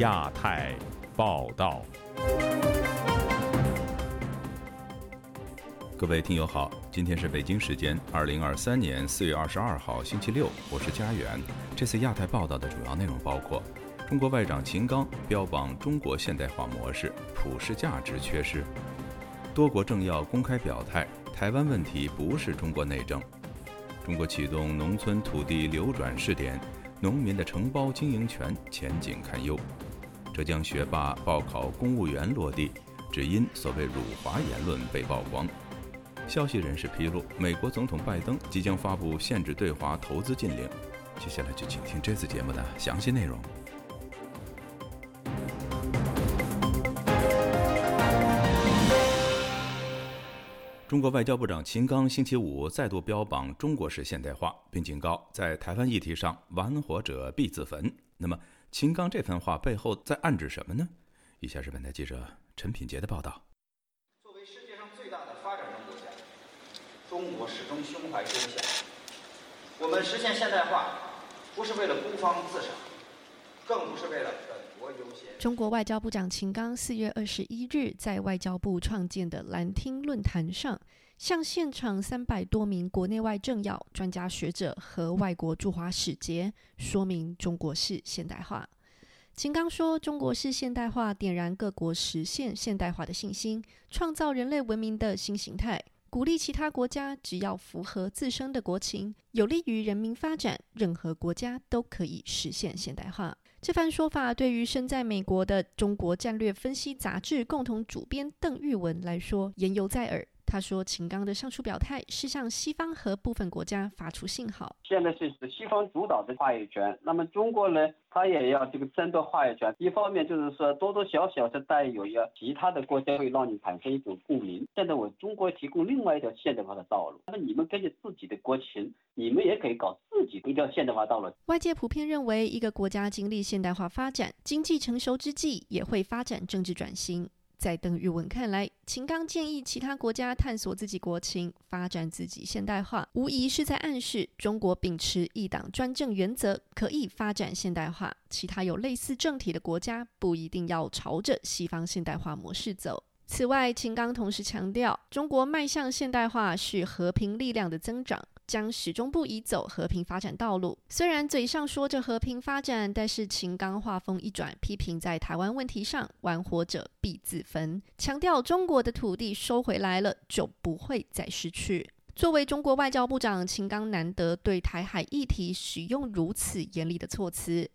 亚太报道，各位听友好，今天是北京时间二零二三年四月二十二号星期六，我是佳远。这次亚太报道的主要内容包括：中国外长秦刚标榜中国现代化模式普世价值缺失；多国政要公开表态，台湾问题不是中国内政；中国启动农村土地流转试点，农民的承包经营权前景堪忧。浙江学霸报考公务员落地，只因所谓辱华言论被曝光。消息人士披露，美国总统拜登即将发布限制对华投资禁令。接下来就请听这次节目的详细内容。中国外交部长秦刚星期五再度标榜中国式现代化，并警告在台湾议题上玩火者必自焚。那么？秦刚这番话背后在暗指什么呢？以下是本台记者陈品杰的报道。作为世界上最大的发展中国家，中国始终胸怀天下。我们实现现代化，不是为了孤芳自赏，更不是为了本国优先。中国外交部长秦刚四月二十一日在外交部创建的蓝厅论坛上。向现场三百多名国内外政要、专家学者和外国驻华使节说明中国式现代化。秦刚说：“中国式现代化点燃各国实现现代化的信心，创造人类文明的新形态，鼓励其他国家只要符合自身的国情，有利于人民发展，任何国家都可以实现现代化。”这番说法对于身在美国的《中国战略分析》杂志共同主编邓玉文来说，言犹在耳。他说：“秦刚的上述表态是向西方和部分国家发出信号。现在是西方主导的话语权，那么中国呢，他也要这个争夺话语权。一方面就是说多多少少是带有要其他的国家会让你产生一种共鸣。现在我中国提供另外一条现代化的道路，那么你们根据自己的国情，你们也可以搞自己的一条现代化道路。”外界普遍认为，一个国家经历现代化发展、经济成熟之际，也会发展政治转型。在邓玉文看来，秦刚建议其他国家探索自己国情、发展自己现代化，无疑是在暗示中国秉持一党专政原则，可以发展现代化。其他有类似政体的国家不一定要朝着西方现代化模式走。此外，秦刚同时强调，中国迈向现代化是和平力量的增长。将始终不移走和平发展道路。虽然嘴上说着和平发展，但是秦刚话锋一转，批评在台湾问题上玩火者必自焚，强调中国的土地收回来了就不会再失去。作为中国外交部长，秦刚难得对台海议题使用如此严厉的措辞。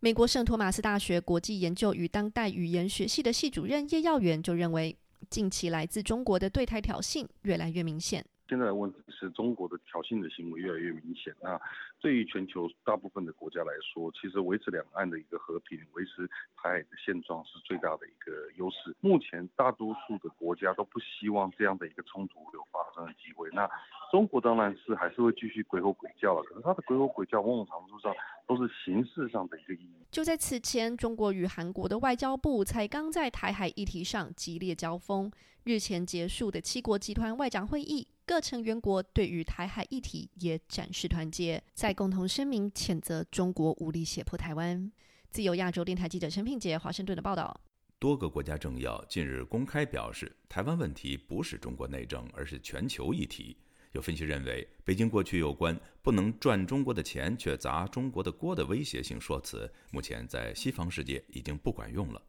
美国圣托马斯大学国际研究与当代语言学系的系主任叶耀元就认为，近期来自中国的对台挑衅越来越明显。现在的问题是中国的挑衅的行为越来越明显。那对于全球大部分的国家来说，其实维持两岸的一个和平、维持台海的现状是最大的一个优势。目前大多数的国家都不希望这样的一个冲突有发生的机会。那中国当然是还是会继续鬼吼鬼叫了，可是它的鬼吼鬼叫某种程度上都是形式上的一个意义。就在此前，中国与韩国的外交部才刚在台海议题上激烈交锋。日前结束的七国集团外长会议。各成员国对于台海议题也展示团结，在在共同声明谴责中国武力胁迫台湾。自由亚洲电台记者陈品杰华盛顿的报道：多个国家政要近日公开表示，台湾问题不是中国内政，而是全球议题。有分析认为，北京过去有关不能赚中国的钱却砸中国的锅的威胁性说辞，目前在西方世界已经不管用了。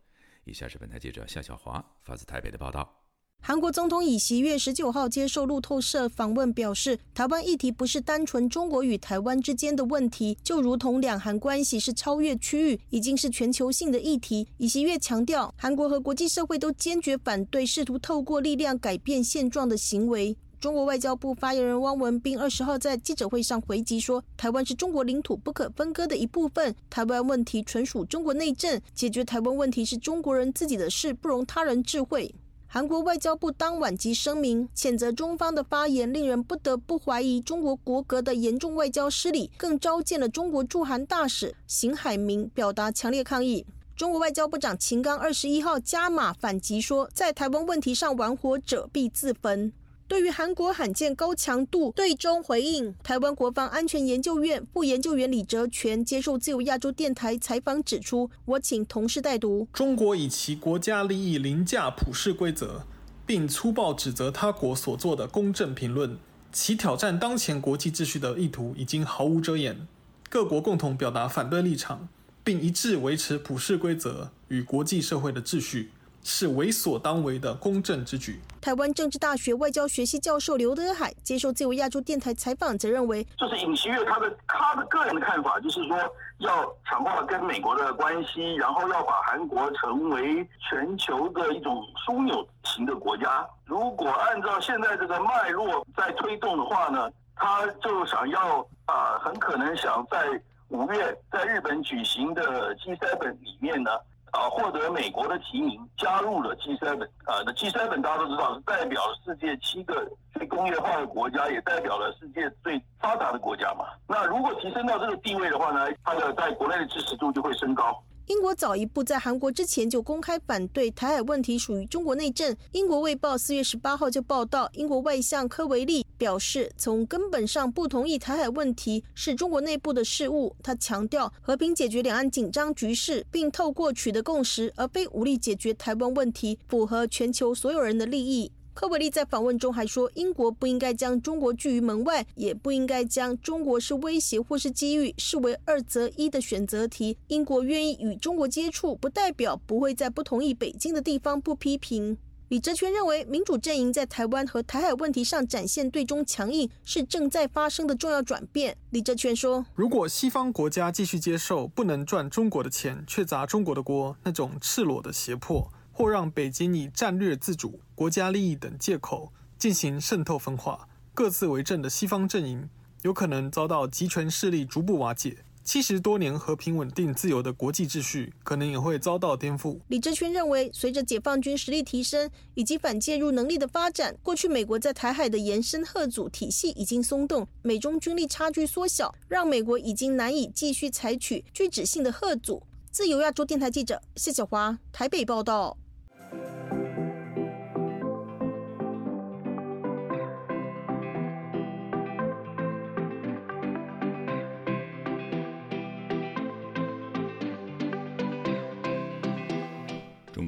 以下是本台记者夏小华发自台北的报道。韩国总统尹锡月十九号接受路透社访问，表示台湾议题不是单纯中国与台湾之间的问题，就如同两韩关系是超越区域，已经是全球性的议题。尹锡月强调，韩国和国际社会都坚决反对试图透过力量改变现状的行为。中国外交部发言人汪文斌二十号在记者会上回击说，台湾是中国领土不可分割的一部分，台湾问题纯属中国内政，解决台湾问题是中国人自己的事，不容他人智慧。韩国外交部当晚即声明，谴责中方的发言令人不得不怀疑中国国格的严重外交失礼，更召见了中国驻韩大使邢海明，表达强烈抗议。中国外交部长秦刚二十一号加码反击说，在台湾问题上玩火者必自焚。对于韩国罕见高强度对中回应，台湾国防安全研究院副研究员李哲全接受自由亚洲电台采访指出，我请同事代读：中国以其国家利益凌驾普世规则，并粗暴指责他国所做的公正评论，其挑战当前国际秩序的意图已经毫无遮掩。各国共同表达反对立场，并一致维持普世规则与国际社会的秩序。是为所当为的公正之举。台湾政治大学外交学系教授刘德海接受自由亚洲电台采访，则认为，就是尹锡悦他的他的个人的看法，就是说要强化跟美国的关系，然后要把韩国成为全球的一种枢纽型的国家。如果按照现在这个脉络在推动的话呢，他就想要啊，很可能想在五月在日本举行的 G7 里面呢。啊，获得美国的提名，加入了 G7。啊，那 G7 大家都知道是代表世界七个最工业化的国家，也代表了世界最发达的国家嘛。那如果提升到这个地位的话呢，它的在国内的支持度就会升高。英国早一步在韩国之前就公开反对台海问题属于中国内政。英国卫报四月十八号就报道，英国外相科维利表示，从根本上不同意台海问题是中国内部的事务。他强调和平解决两岸紧张局势，并透过取得共识，而非武力解决台湾问题，符合全球所有人的利益。科维利在访问中还说，英国不应该将中国拒于门外，也不应该将中国是威胁或是机遇视为二择一的选择题。英国愿意与中国接触，不代表不会在不同意北京的地方不批评。李哲权认为，民主阵营在台湾和台海问题上展现对中强硬，是正在发生的重要转变。李哲权说：“如果西方国家继续接受不能赚中国的钱却砸中国的锅那种赤裸的胁迫。”或让北京以战略自主、国家利益等借口进行渗透分化，各自为政的西方阵营有可能遭到集权势力逐步瓦解。七十多年和平稳定自由的国际秩序可能也会遭到颠覆。李哲群认为，随着解放军实力提升以及反介入能力的发展，过去美国在台海的延伸核组体系已经松动，美中军力差距缩小，让美国已经难以继续采取拒止性的核组。自由亚洲电台记者谢小华台北报道。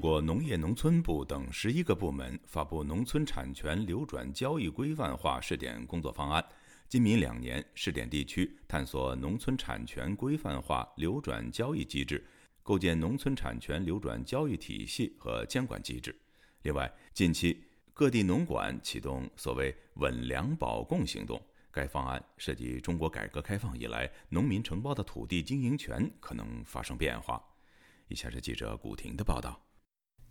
国农业农村部等十一个部门发布《农村产权流转交易规范化试点工作方案》，今明两年试点地区探索农村产权规范化流转交易机制。构建农村产权流转交易体系和监管机制。另外，近期各地农管启动所谓“稳粮保供”行动，该方案涉及中国改革开放以来农民承包的土地经营权可能发生变化。以下是记者古婷的报道。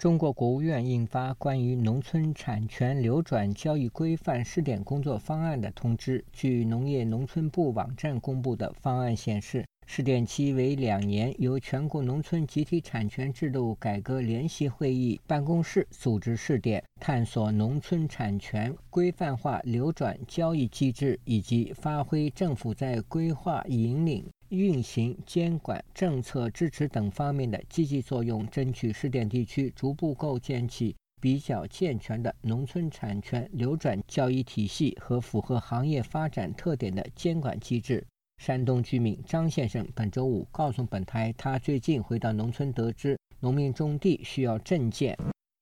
中国国务院印发关于农村产权流转交易规范试点工作方案的通知。据农业农村部网站公布的方案显示。试点期为两年，由全国农村集体产权制度改革联席会议办公室组织试点，探索农村产权规范化流转交易机制，以及发挥政府在规划、引领、运行、监管、政策支持等方面的积极作用，争取试点地区逐步构建起比较健全的农村产权流转交易体系和符合行业发展特点的监管机制。山东居民张先生本周五告诉本台，他最近回到农村，得知农民种地需要证件。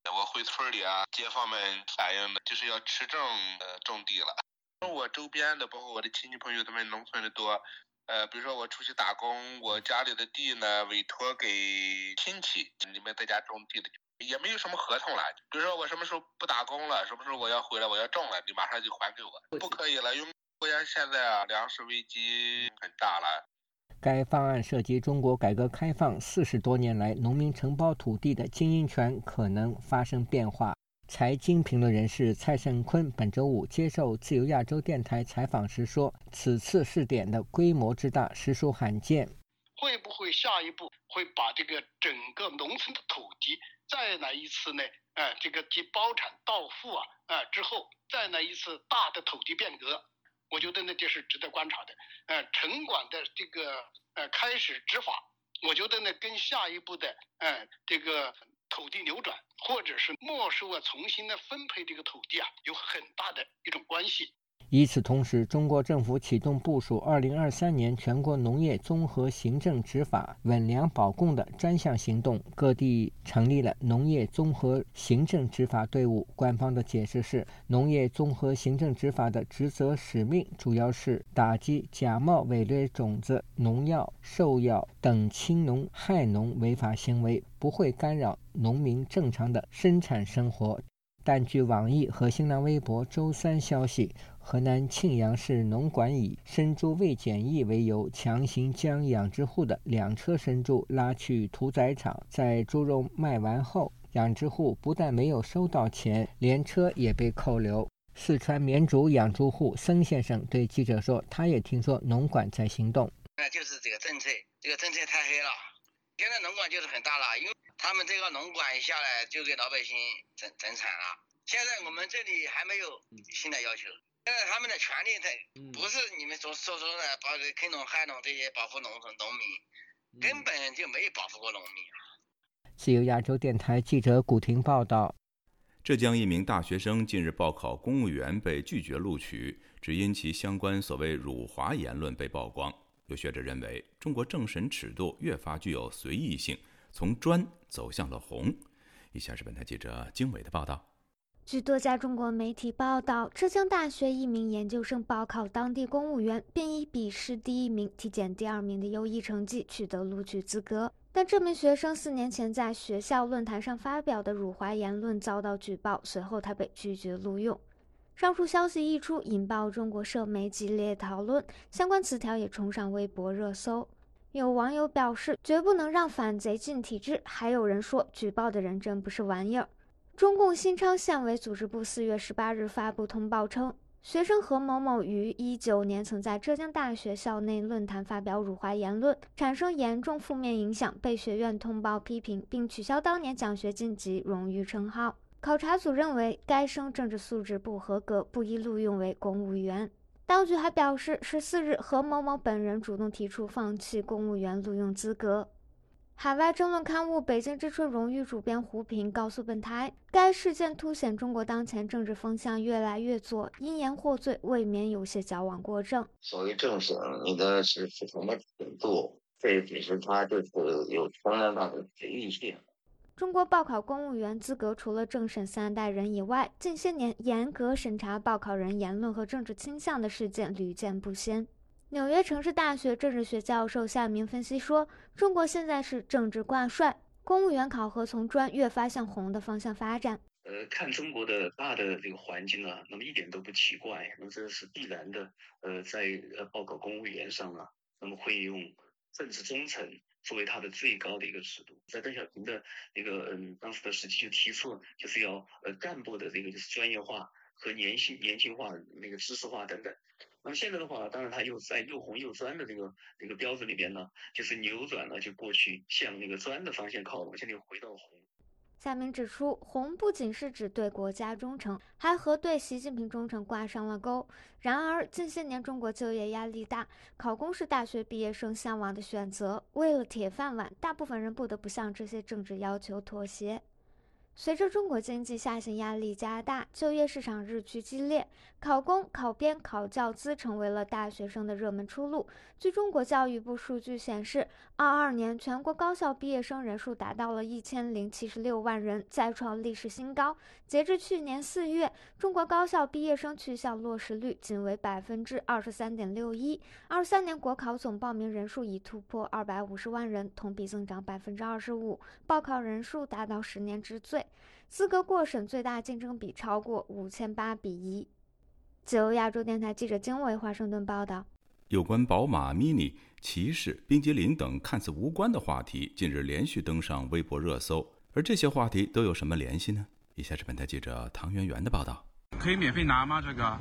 我回村里啊，街坊们反映的就是要持证呃种地了。我周边的，包括我的亲戚朋友，他们农村的多。呃，比如说我出去打工，我家里的地呢委托给亲戚，你们在家种地的，也没有什么合同了。比如说我什么时候不打工了，什么时候我要回来，我要种了，你马上就还给我，不可以了，因为。国家现在啊，粮食危机很大了。该方案涉及中国改革开放四十多年来农民承包土地的经营权可能发生变化。财经评论人士蔡胜坤本周五接受自由亚洲电台采访时说：“此次试点的规模之大，实属罕见。会不会下一步会把这个整个农村的土地再来一次呢？呃，这个即包产到户啊，呃之后再来一次大的土地变革？”我觉得那这是值得观察的。呃，城管的这个呃开始执法，我觉得呢跟下一步的呃这个土地流转，或者是没收啊，重新的分配这个土地啊，有很大的一种关系。与此同时，中国政府启动部署2023年全国农业综合行政执法稳粮保供的专项行动，各地成立了农业综合行政执法队伍。官方的解释是，农业综合行政执法的职责使命主要是打击假冒伪劣种子、农药、兽药等侵农害农违法行为，不会干扰农民正常的生产生活。但据网易和新浪微博周三消息。河南沁阳市农管以生猪未检疫为由，强行将养殖户的两车生猪拉去屠宰场，在猪肉卖完后，养殖户不但没有收到钱，连车也被扣留。四川绵竹养猪户曾先生对记者说：“他也听说农管在行动，那就是这个政策，这个政策太黑了。现在农管就是很大了，因为他们这个农管下来就给老百姓整整惨了。现在我们这里还没有新的要求。”现在他们的权利，他不是你们所所说的保坑农害农这些保护农村农民，根本就没有保护过农民啊。自由亚洲电台记者古婷报道：浙江一名大学生近日报考公务员被拒绝录取，只因其相关所谓辱华言论被曝光。有学者认为，中国政审尺度越发具有随意性，从专走向了红。以下是本台记者经纬的报道。据多家中国媒体报道，浙江大学一名研究生报考当地公务员，并以笔试第一名、体检第二名的优异成绩取得录取资格。但这名学生四年前在学校论坛上发表的辱华言论遭到举报，随后他被拒绝录用。上述消息一出，引爆中国社媒激烈讨论，相关词条也冲上微博热搜。有网友表示，绝不能让反贼进体制；还有人说，举报的人真不是玩意儿。中共新昌县委组织部四月十八日发布通报称，学生何某某于一九年曾在浙江大学校内论坛发表辱华言论，产生严重负面影响，被学院通报批评，并取消当年奖学金及荣誉称号。考察组认为该生政治素质不合格，不宜录用为公务员。当局还表示，十四日何某某本人主动提出放弃公务员录用资格。海外争论刊物《北京之春》荣誉主编胡平告诉本台，该事件凸显中国当前政治风向越来越左，因言获罪未免有些矫枉过正。所谓政审，你的是是什么程度？这其实它就是有相当大的随意性。中国报考公务员资格，除了政审三代人以外，近些年严格审查报考人言论和政治倾向的事件屡见不鲜。纽约城市大学政治学教授夏明分析说：“中国现在是政治挂帅，公务员考核从专越发向红的方向发展。呃，看中国的大的这个环境啊，那么一点都不奇怪，那么这是必然的。呃，在呃报考公务员上啊，那么会用政治忠诚作为他的最高的一个尺度。在邓小平的那个嗯当时的时期就提出了，就是要呃干部的这个就是专业化和年轻年轻化、那个知识化等等。”那么现在的话，当然他又在又红又专的这个这个标准里边呢，就是扭转了，就过去向那个专的方向靠拢，现在又回到红。夏明指出，红不仅是指对国家忠诚，还和对习近平忠诚挂上了钩。然而，近些年中国就业压力大，考公是大学毕业生向往的选择。为了铁饭碗，大部分人不得不向这些政治要求妥协。随着中国经济下行压力加大，就业市场日趋激烈，考公、考编、考教资成为了大学生的热门出路。据中国教育部数据显示，二二年全国高校毕业生人数达到了一千零七十六万人，再创历史新高。截至去年四月，中国高校毕业生去校落实率仅为百分之二十三点六一。二三年国考总报名人数已突破二百五十万人，同比增长百分之二十五，报考人数达到十年之最。资格过审最大竞争比超过五千八比一。自由亚洲电台记者经纬华盛顿报道：有关宝马、Mini、骑士、冰激凌等看似无关的话题，近日连续登上微博热搜。而这些话题都有什么联系呢？以下是本台记者唐媛媛的报道。可以免费拿吗？这个？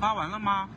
发完了吗？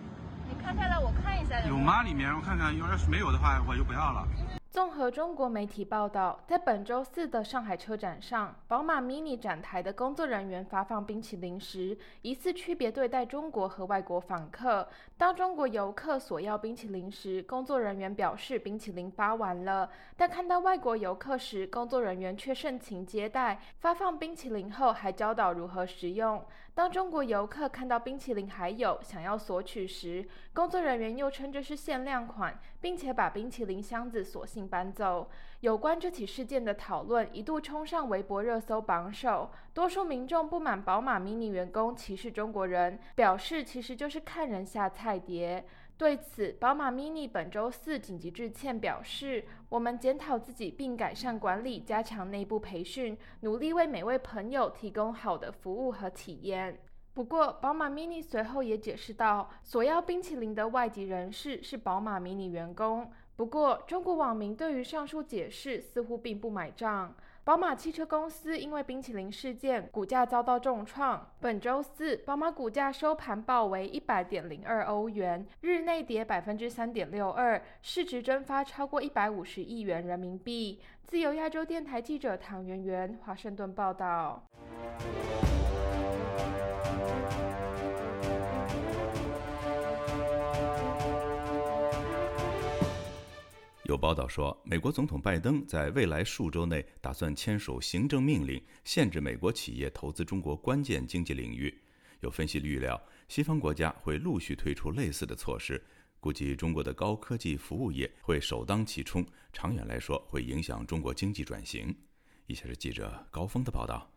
你看下来，我看一下。有吗？里面我看看，要是没有的话，我就不要了。综合中国媒体报道，在本周四的上海车展上，宝马 Mini 展台的工作人员发放冰淇淋时，疑似区别对待中国和外国访客。当中国游客索要冰淇淋时，工作人员表示冰淇淋发完了；但看到外国游客时，工作人员却盛情接待，发放冰淇淋后还教导如何食用。当中国游客看到冰淇淋还有想要索取时，工作人员又称这是限量款，并且把冰淇淋箱子索性搬走。有关这起事件的讨论一度冲上微博热搜榜首，多数民众不满宝马 Mini 员工歧视中国人，表示其实就是看人下菜碟。对此，宝马 Mini 本周四紧急致歉，表示我们检讨自己并改善管理，加强内部培训，努力为每位朋友提供好的服务和体验。不过，宝马 Mini 随后也解释道，索要冰淇淋的外籍人士是宝马 Mini 员工。不过，中国网民对于上述解释似乎并不买账。宝马汽车公司因为冰淇淋事件，股价遭到重创。本周四，宝马股价收盘报为一百点零二欧元，日内跌百分之三点六二，市值蒸发超过一百五十亿元人民币。自由亚洲电台记者唐媛媛，华盛顿报道。有报道说，美国总统拜登在未来数周内打算签署行政命令，限制美国企业投资中国关键经济领域。有分析预料，西方国家会陆续推出类似的措施，估计中国的高科技服务业会首当其冲，长远来说会影响中国经济转型。以下是记者高峰的报道。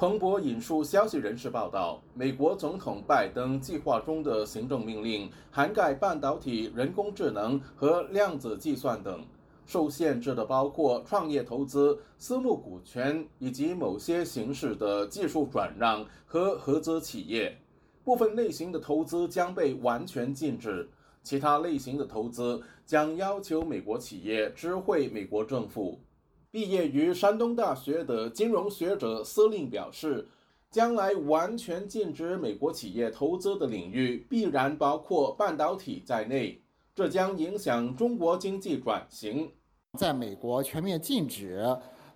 彭博引述消息人士报道，美国总统拜登计划中的行政命令涵盖半导体、人工智能和量子计算等，受限制的包括创业投资、私募股权以及某些形式的技术转让和合资企业。部分类型的投资将被完全禁止，其他类型的投资将要求美国企业知会美国政府。毕业于山东大学的金融学者司令表示，将来完全禁止美国企业投资的领域必然包括半导体在内，这将影响中国经济转型。在美国全面禁止，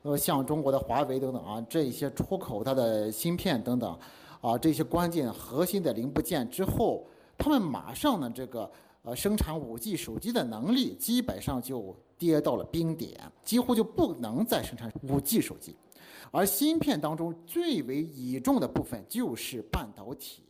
呃，像中国的华为等等啊，这些出口它的芯片等等，啊，这些关键核心的零部件之后，他们马上呢，这个呃，生产五 G 手机的能力基本上就。跌到了冰点，几乎就不能再生产五 G 手机，而芯片当中最为倚重的部分就是半导体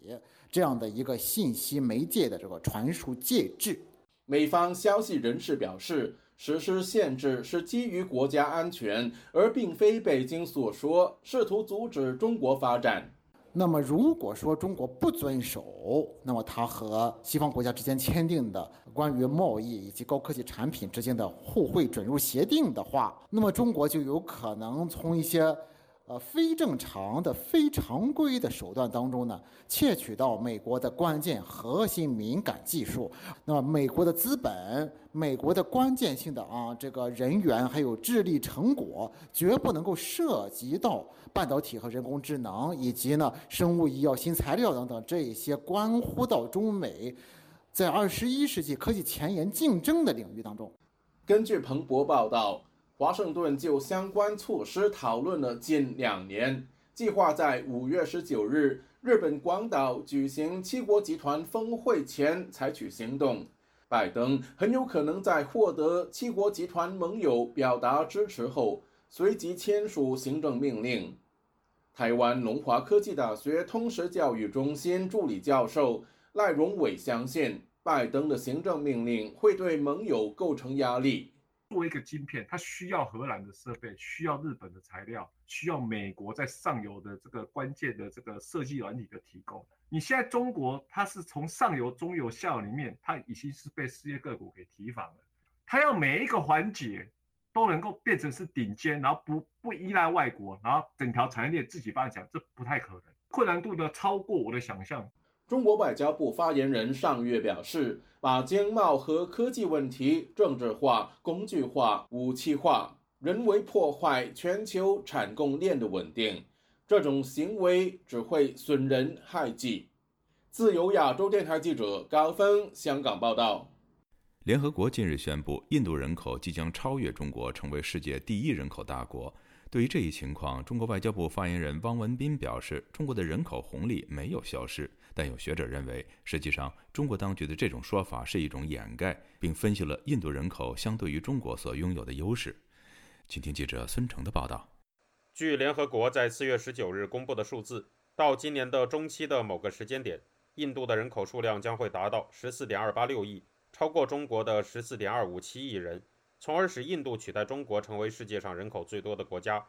这样的一个信息媒介的这个传输介质。美方消息人士表示，实施限制是基于国家安全，而并非北京所说试图阻止中国发展。那么，如果说中国不遵守，那么它和西方国家之间签订的关于贸易以及高科技产品之间的互惠准入协定的话，那么中国就有可能从一些。呃，非正常的、非常规的手段当中呢，窃取到美国的关键核心敏感技术。那么，美国的资本、美国的关键性的啊这个人员还有智力成果，绝不能够涉及到半导体和人工智能，以及呢生物医药新材料等等这一些关乎到中美在二十一世纪科技前沿竞争的领域当中。根据彭博报道。华盛顿就相关措施讨论了近两年，计划在五月十九日日本广岛举行七国集团峰会前采取行动。拜登很有可能在获得七国集团盟友表达支持后，随即签署行政命令。台湾龙华科技大学通识教育中心助理教授赖荣伟相信，拜登的行政命令会对盟友构成压力。作为一个晶片，它需要荷兰的设备，需要日本的材料，需要美国在上游的这个关键的这个设计软体的提供。你现在中国，它是从上游、中游、下游里面，它已经是被世界各国给提防了。它要每一个环节都能够变成是顶尖，然后不不依赖外国，然后整条产业链自己发展，这不太可能，困难度呢超过我的想象。中国外交部发言人上月表示，把经贸和科技问题政治化、工具化、武器化，人为破坏全球产供链的稳定，这种行为只会损人害己。自由亚洲电台记者高峰香港报道。联合国近日宣布，印度人口即将超越中国，成为世界第一人口大国。对于这一情况，中国外交部发言人汪文斌表示，中国的人口红利没有消失。但有学者认为，实际上中国当局的这种说法是一种掩盖，并分析了印度人口相对于中国所拥有的优势。请听记者孙成的报道。据联合国在四月十九日公布的数字，到今年的中期的某个时间点，印度的人口数量将会达到十四点二八六亿。超过中国的十四点二五七亿人，从而使印度取代中国成为世界上人口最多的国家。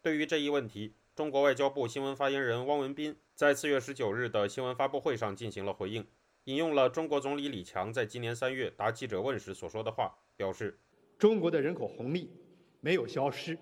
对于这一问题，中国外交部新闻发言人汪文斌在四月十九日的新闻发布会上进行了回应，引用了中国总理李强在今年三月答记者问时所说的话，表示：“中国的人口红利没有消失，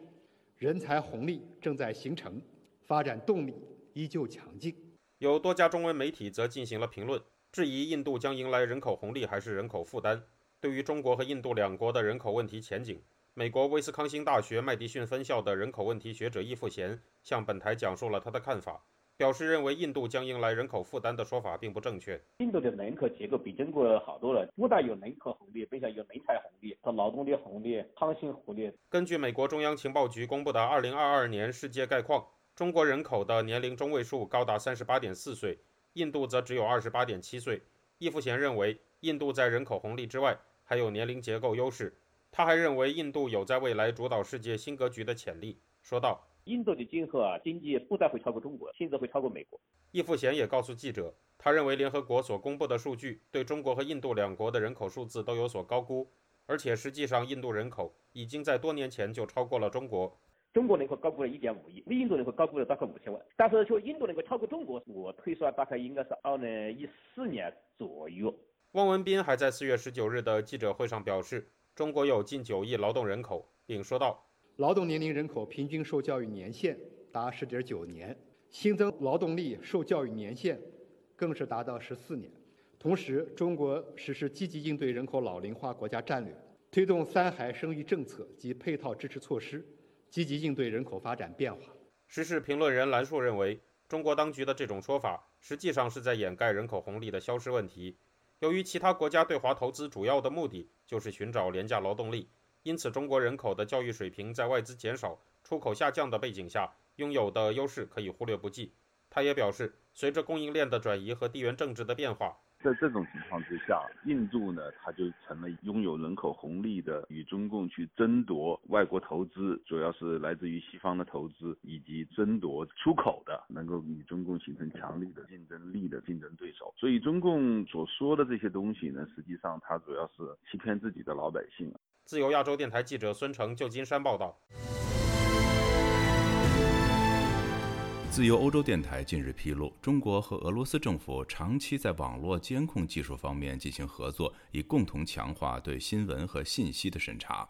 人才红利正在形成，发展动力依旧强劲。”有多家中文媒体则进行了评论。质疑印度将迎来人口红利还是人口负担？对于中国和印度两国的人口问题前景，美国威斯康星大学麦迪逊分校的人口问题学者易富贤向本台讲述了他的看法，表示认为印度将迎来人口负担的说法并不正确。印度的人口结构比中国好多了，不但有人口红利，并且有人才红利、和劳动力红利、创新红利。根据美国中央情报局公布的二零二二年世界概况，中国人口的年龄中位数高达三十八点四岁。印度则只有二十八点七岁。易富贤认为，印度在人口红利之外还有年龄结构优势。他还认为，印度有在未来主导世界新格局的潜力。说道：“印度的今后啊，经济不再会超过中国，甚至会超过美国。”易富贤也告诉记者，他认为联合国所公布的数据对中国和印度两国的人口数字都有所高估，而且实际上，印度人口已经在多年前就超过了中国。中国人口高估了一点五亿，印度人口高估了大概五千万。但是说印度能够超过中国，我推算大概应该是二零一四年左右。汪文斌还在四月十九日的记者会上表示，中国有近九亿劳动人口，并说道：劳动年龄人口平均受教育年限达十点九年，新增劳动力受教育年限更是达到十四年。同时，中国实施积极应对人口老龄化国家战略，推动三孩生育政策及配套支持措施。积极应对人口发展变化。时事评论人兰硕认为，中国当局的这种说法实际上是在掩盖人口红利的消失问题。由于其他国家对华投资主要的目的就是寻找廉价劳动力，因此中国人口的教育水平在外资减少、出口下降的背景下，拥有的优势可以忽略不计。他也表示，随着供应链的转移和地缘政治的变化。在这种情况之下，印度呢，它就成了拥有人口红利的，与中共去争夺外国投资，主要是来自于西方的投资，以及争夺出口的，能够与中共形成强力的竞争力的竞争对手。所以，中共所说的这些东西呢，实际上它主要是欺骗自己的老百姓。自由亚洲电台记者孙成，旧金山报道。自由欧洲电台近日披露，中国和俄罗斯政府长期在网络监控技术方面进行合作，以共同强化对新闻和信息的审查。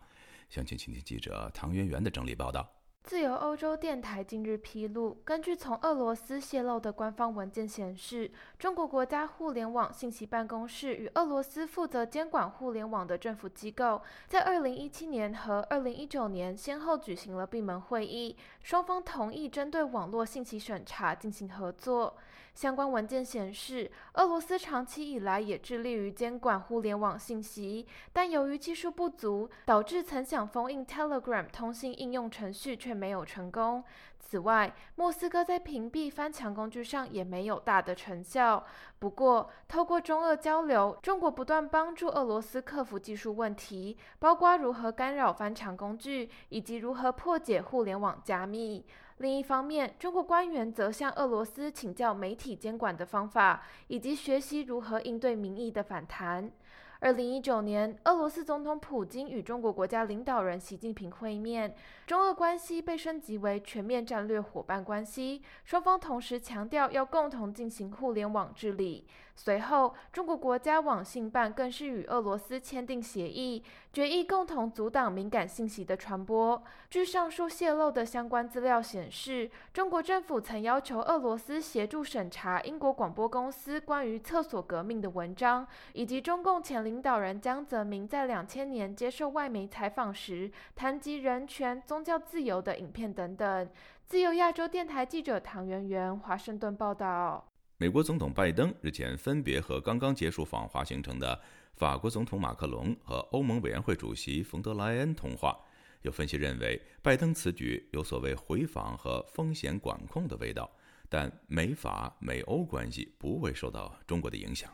详情，请听记者唐媛媛的整理报道。自由欧洲电台近日披露，根据从俄罗斯泄露的官方文件显示，中国国家互联网信息办公室与俄罗斯负责监管互联网的政府机构，在二零一七年和二零一九年先后举行了闭门会议，双方同意针对网络信息审查进行合作。相关文件显示，俄罗斯长期以来也致力于监管互联网信息，但由于技术不足，导致曾想封印 Telegram 通信应用程序却没有成功。此外，莫斯科在屏蔽翻墙工具上也没有大的成效。不过，透过中俄交流，中国不断帮助俄罗斯克服技术问题，包括如何干扰翻墙工具，以及如何破解互联网加密。另一方面，中国官员则向俄罗斯请教媒体监管的方法，以及学习如何应对民意的反弹。二零一九年，俄罗斯总统普京与中国国家领导人习近平会面，中俄关系被升级为全面战略伙伴关系。双方同时强调要共同进行互联网治理。随后，中国国家网信办更是与俄罗斯签订协议，决议共同阻挡敏感信息的传播。据上述泄露的相关资料显示，中国政府曾要求俄罗斯协助审查英国广播公司关于厕所革命的文章，以及中共前领导人江泽民在两千年接受外媒采访时谈及人权、宗教自由的影片等等。自由亚洲电台记者唐媛媛华盛顿报道。美国总统拜登日前分别和刚刚结束访华行程的法国总统马克龙和欧盟委员会主席冯德莱恩通话。有分析认为，拜登此举有所谓回访和风险管控的味道，但美法美欧关系不会受到中国的影响。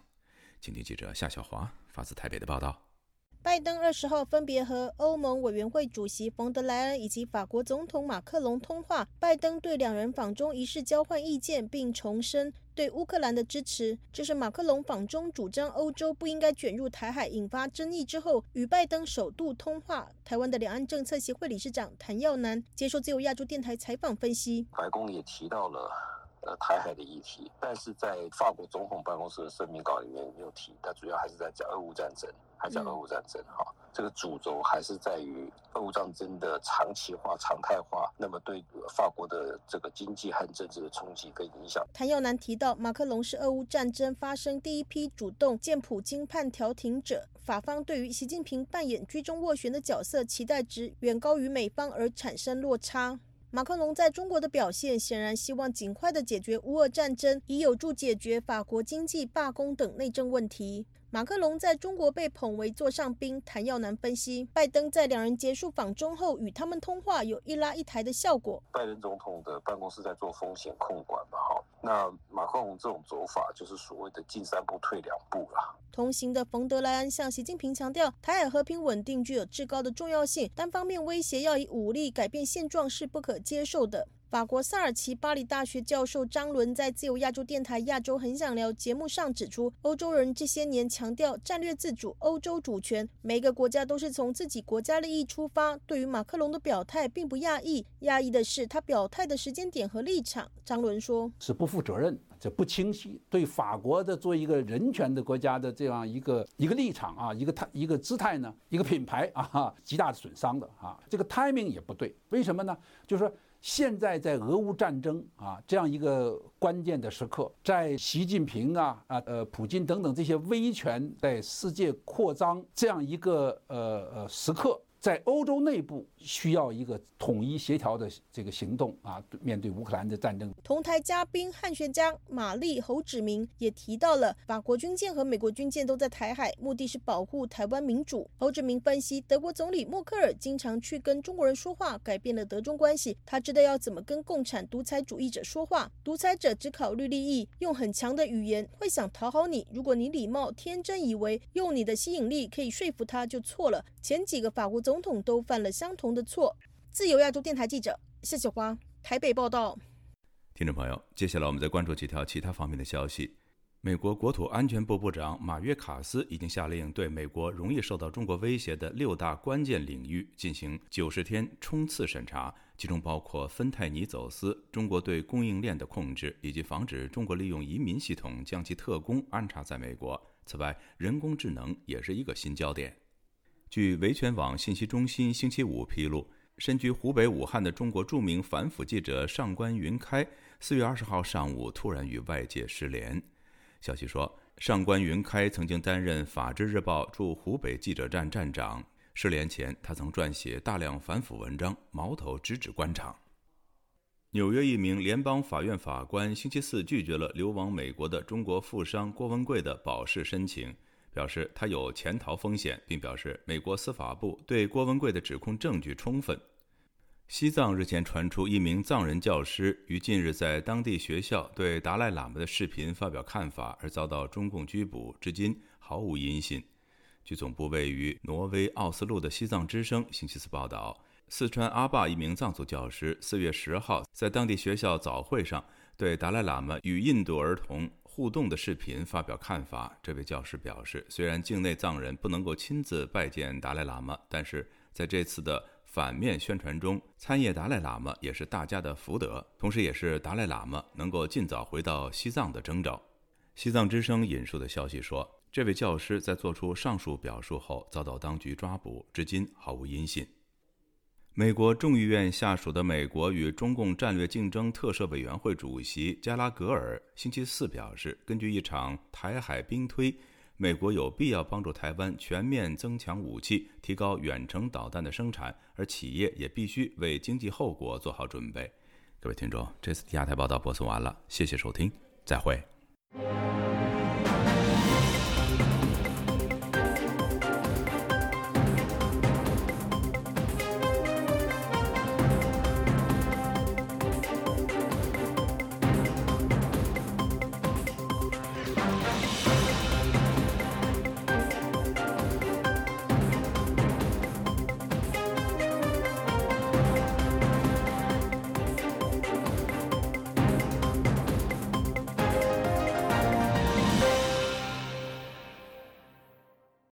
请听记者夏小华发自台北的报道。拜登二十号分别和欧盟委员会主席冯德莱恩以及法国总统马克龙通话。拜登对两人访中一事交换意见，并重申对乌克兰的支持。这是马克龙访中主张欧洲不应该卷入台海引发争议之后，与拜登首度通话。台湾的两岸政策协会理事长谭耀南接受自由亚洲电台采访分析，白宫也提到了呃台海的议题，但是在法国总统办公室的声明稿里面没有提，它主要还是在讲俄乌战争。还是俄乌战争哈，这个主轴还是在于俄乌战争的长期化、常态化，那么对法国的这个经济和政治的冲击跟影响。谭耀南提到，马克龙是俄乌战争发生第一批主动见普京判调停者，法方对于习近平扮演居中斡旋的角色期待值远高于美方，而产生落差。马克龙在中国的表现显然希望尽快的解决乌俄战争，以有助解决法国经济罢工等内政问题。马克龙在中国被捧为座上宾，谭耀南分析，拜登在两人结束访中后与他们通话，有一拉一抬的效果。拜登总统的办公室在做风险控管嘛，哈，那马克龙这种走法就是所谓的进三步退两步啦。同行的冯德莱恩向习近平强调，台海和平稳定具有至高的重要性，单方面威胁要以武力改变现状是不可接受的。法国萨尔奇巴黎大学教授张伦在自由亚洲电台《亚洲很想聊》节目上指出，欧洲人这些年强调战略自主、欧洲主权，每个国家都是从自己国家利益出发。对于马克龙的表态，并不讶异，讶异的是他表态的时间点和立场。张伦说：“是不负责任，这不清晰，对法国的作为一个人权的国家的这样一个一个立场啊，一个态一个姿态呢，一个品牌啊，极大的损伤的啊。这个 timing 也不对，为什么呢？就是说。”现在在俄乌战争啊这样一个关键的时刻，在习近平啊啊呃普京等等这些威权在世界扩张这样一个呃呃时刻。在欧洲内部需要一个统一协调的这个行动啊，面对乌克兰的战争。同台嘉宾汉学家玛丽侯志明也提到了，法国军舰和美国军舰都在台海，目的是保护台湾民主。侯志明分析，德国总理默克尔经常去跟中国人说话，改变了德中关系。他知道要怎么跟共产独裁主义者说话，独裁者只考虑利益，用很强的语言，会想讨好你。如果你礼貌天真，以为用你的吸引力可以说服他，就错了。前几个法国。总统都犯了相同的错。自由亚洲电台记者谢小花台北报道。听众朋友，接下来我们再关注几条其他方面的消息。美国国土安全部部长马约卡斯已经下令对美国容易受到中国威胁的六大关键领域进行九十天冲刺审查，其中包括芬太尼走私、中国对供应链的控制，以及防止中国利用移民系统将其特工安插在美国。此外，人工智能也是一个新焦点。据维权网信息中心星期五披露，身居湖北武汉的中国著名反腐记者上官云开，四月二十号上午突然与外界失联。消息说，上官云开曾经担任《法制日报》驻湖北记者站站长，失联前他曾撰写大量反腐文章，矛头直指官场。纽约一名联邦法院法官星期四拒绝了流亡美国的中国富商郭文贵的保释申请。表示他有潜逃风险，并表示美国司法部对郭文贵的指控证据充分。西藏日前传出一名藏人教师于近日在当地学校对达赖喇嘛的视频发表看法而遭到中共拘捕，至今毫无音信。据总部位于挪威奥斯陆的西藏之声星期四报道，四川阿坝一名藏族教师四月十号在当地学校早会上对达赖喇嘛与印度儿童。互动的视频发表看法。这位教师表示，虽然境内藏人不能够亲自拜见达赖喇嘛，但是在这次的反面宣传中，参谒达赖喇嘛也是大家的福德，同时也是达赖喇嘛能够尽早回到西藏的征兆。西藏之声引述的消息说，这位教师在做出上述表述后遭到当局抓捕，至今毫无音信。美国众议院下属的美国与中共战略竞争特设委员会主席加拉格尔星期四表示，根据一场台海兵推，美国有必要帮助台湾全面增强武器，提高远程导弹的生产，而企业也必须为经济后果做好准备。各位听众，这次亚太报道播送完了，谢谢收听，再会。